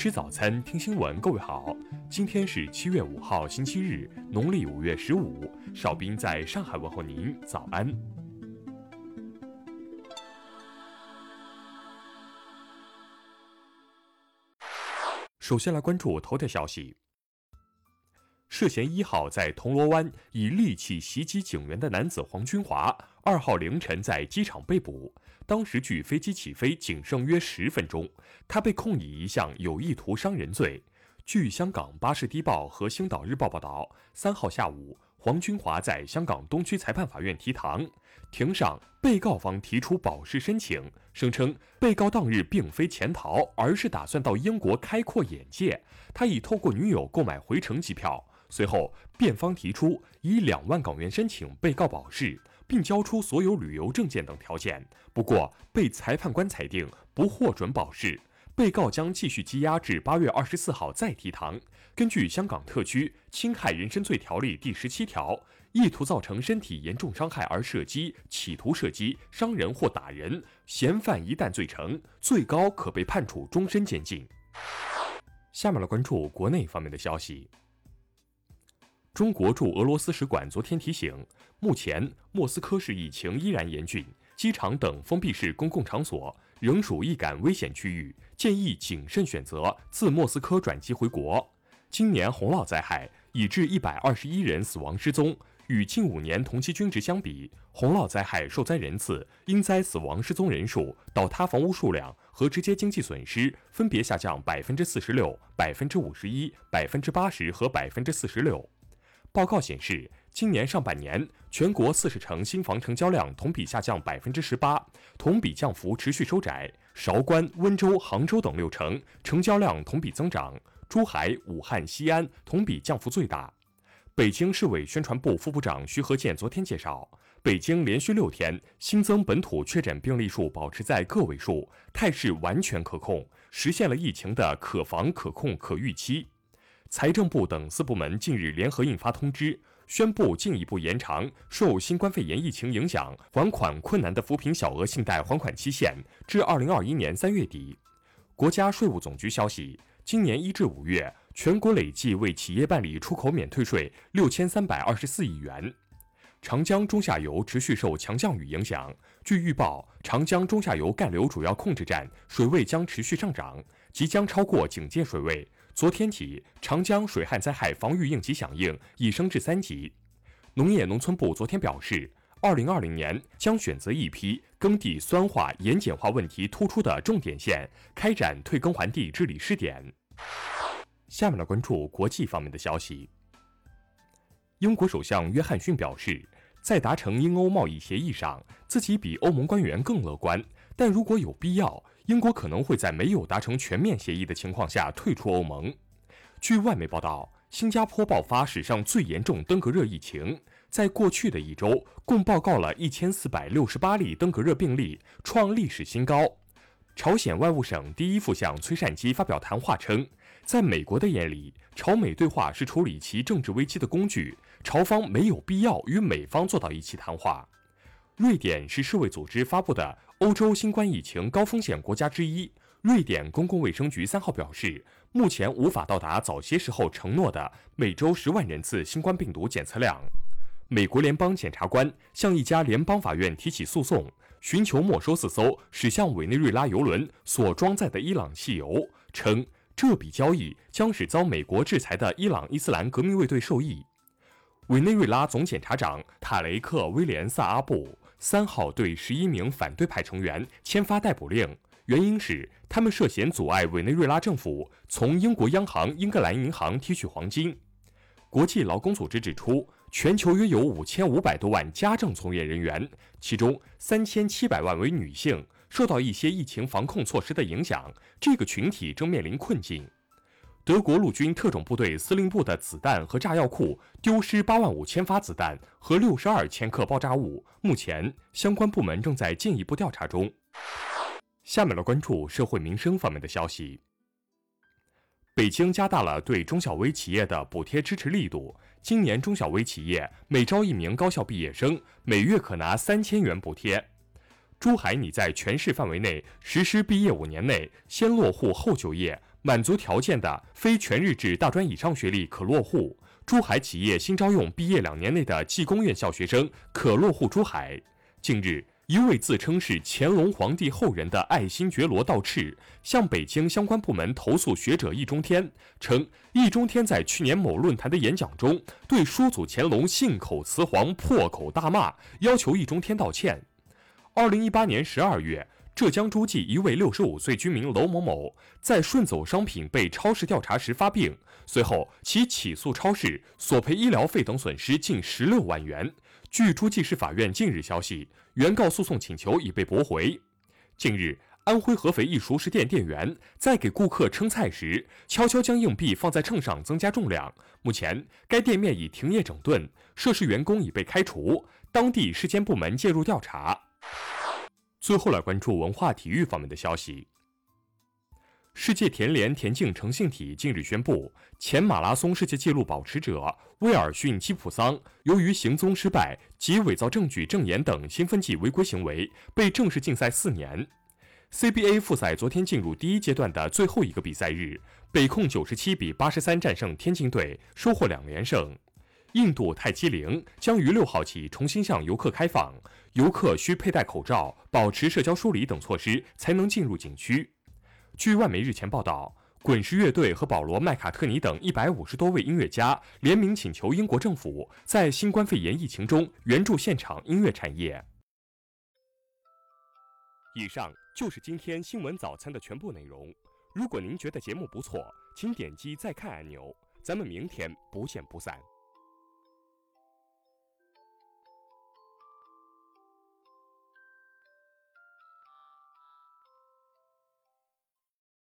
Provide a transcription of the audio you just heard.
吃早餐，听新闻。各位好，今天是七月五号，星期日，农历五月十五。邵兵在上海问候您，早安。首先来关注头条消息。涉嫌一号在铜锣湾以利器袭击警员的男子黄军华，二号凌晨在机场被捕。当时距飞机起飞仅剩约十分钟，他被控以一项有意图伤人罪。据香港巴士低报和星岛日报报道，三号下午，黄军华在香港东区裁判法院提堂，庭上被告方提出保释申请，声称被告当日并非潜逃，而是打算到英国开阔眼界，他已透过女友购买回程机票。随后，辩方提出以两万港元申请被告保释，并交出所有旅游证件等条件。不过，被裁判官裁定不获准保释，被告将继续羁押至八月二十四号再提堂。根据香港特区侵害人身罪条例第十七条，意图造成身体严重伤害而射击、企图射击、伤人或打人，嫌犯一旦罪成，最高可被判处终身监禁。下面来关注国内方面的消息。中国驻俄罗斯使馆昨天提醒，目前莫斯科市疫情依然严峻，机场等封闭式公共场所仍属易感危险区域，建议谨慎选择自莫斯科转机回国。今年洪涝灾害已致一百二十一人死亡失踪，与近五年同期均值相比，洪涝灾害受灾人次、因灾死亡失踪人数、倒塌房屋数量和直接经济损失分别下降百分之四十六、百分之五十一、百分之八十和百分之四十六。报告显示，今年上半年全国四十城新房成交量同比下降百分之十八，同比降幅持续收窄。韶关、温州、杭州等六城成交量同比增长，珠海、武汉、西安同比降幅最大。北京市委宣传部副部长徐和建昨天介绍，北京连续六天新增本土确诊病例数保持在个位数，态势完全可控，实现了疫情的可防、可控、可预期。财政部等四部门近日联合印发通知，宣布进一步延长受新冠肺炎疫情影响还款困难的扶贫小额信贷还款期限至二零二一年三月底。国家税务总局消息，今年一至五月，全国累计为企业办理出口免退税六千三百二十四亿元。长江中下游持续受强降雨影响，据预报，长江中下游干流主要控制站水位将持续上涨，即将超过警戒水位。昨天起，长江水旱灾害防御应急响应已升至三级。农业农村部昨天表示，二零二零年将选择一批耕地酸化、盐碱化问题突出的重点县，开展退耕还地治理试点。下面来关注国际方面的消息。英国首相约翰逊表示，在达成英欧贸易协议上，自己比欧盟官员更乐观。但如果有必要，英国可能会在没有达成全面协议的情况下退出欧盟。据外媒报道，新加坡爆发史上最严重登革热疫情，在过去的一周，共报告了一千四百六十八例登革热病例，创历史新高。朝鲜外务省第一副相崔善基发表谈话称，在美国的眼里，朝美对话是处理其政治危机的工具。朝方没有必要与美方坐到一起谈话。瑞典是世卫组织发布的欧洲新冠疫情高风险国家之一。瑞典公共卫生局三号表示，目前无法到达早些时候承诺的每周十万人次新冠病毒检测量。美国联邦检察官向一家联邦法院提起诉讼，寻求没收四艘驶向委内瑞拉油轮所装载的伊朗汽油，称这笔交易将使遭美国制裁的伊朗伊斯兰革命卫队受益。委内瑞拉总检察长塔雷克·威廉萨阿布三号对十一名反对派成员签发逮捕令，原因是他们涉嫌阻碍委内瑞拉政府从英国央行英格兰银行提取黄金。国际劳工组织指出，全球约有五千五百多万家政从业人员，其中三千七百万为女性，受到一些疫情防控措施的影响，这个群体正面临困境。德国陆军特种部队司令部的子弹和炸药库丢失八万五千发子弹和六十二千克爆炸物，目前相关部门正在进一步调查中。下面来关注社会民生方面的消息。北京加大了对中小微企业的补贴支持力度，今年中小微企业每招一名高校毕业生，每月可拿三千元补贴。珠海拟在全市范围内实施毕业五年内先落户后就业。满足条件的非全日制大专以上学历可落户。珠海企业新招用毕业两年内的技工院校学生可落户珠海。近日，一位自称是乾隆皇帝后人的爱新觉罗道赤向北京相关部门投诉学者易中天，称易中天在去年某论坛的演讲中对叔祖乾隆信口雌黄，破口大骂，要求易中天道歉。二零一八年十二月。浙江诸暨一位六十五岁居民娄某某在顺走商品被超市调查时发病，随后其起诉超市索赔医疗费等损失近十六万元。据诸暨市法院近日消息，原告诉讼请求已被驳回。近日，安徽合肥一熟食店店员在给顾客称菜时，悄悄将硬币放在秤上增加重量。目前，该店面已停业整顿，涉事员工已被开除，当地市监部门介入调查。最后来关注文化体育方面的消息。世界田联田径诚信体近日宣布，前马拉松世界纪录保持者威尔逊·基普桑由于行踪失败及伪造证据证言等兴奋剂违规行为，被正式禁赛四年。CBA 复赛昨天进入第一阶段的最后一个比赛日，北控九十七比八十三战胜天津队，收获两连胜。印度泰姬陵将于六号起重新向游客开放，游客需佩戴口罩、保持社交疏离等措施才能进入景区。据外媒日前报道，滚石乐队和保罗·麦卡特尼等一百五十多位音乐家联名请求英国政府在新冠肺炎疫情中援助现场音乐产业。以上就是今天新闻早餐的全部内容。如果您觉得节目不错，请点击再看按钮。咱们明天不见不散。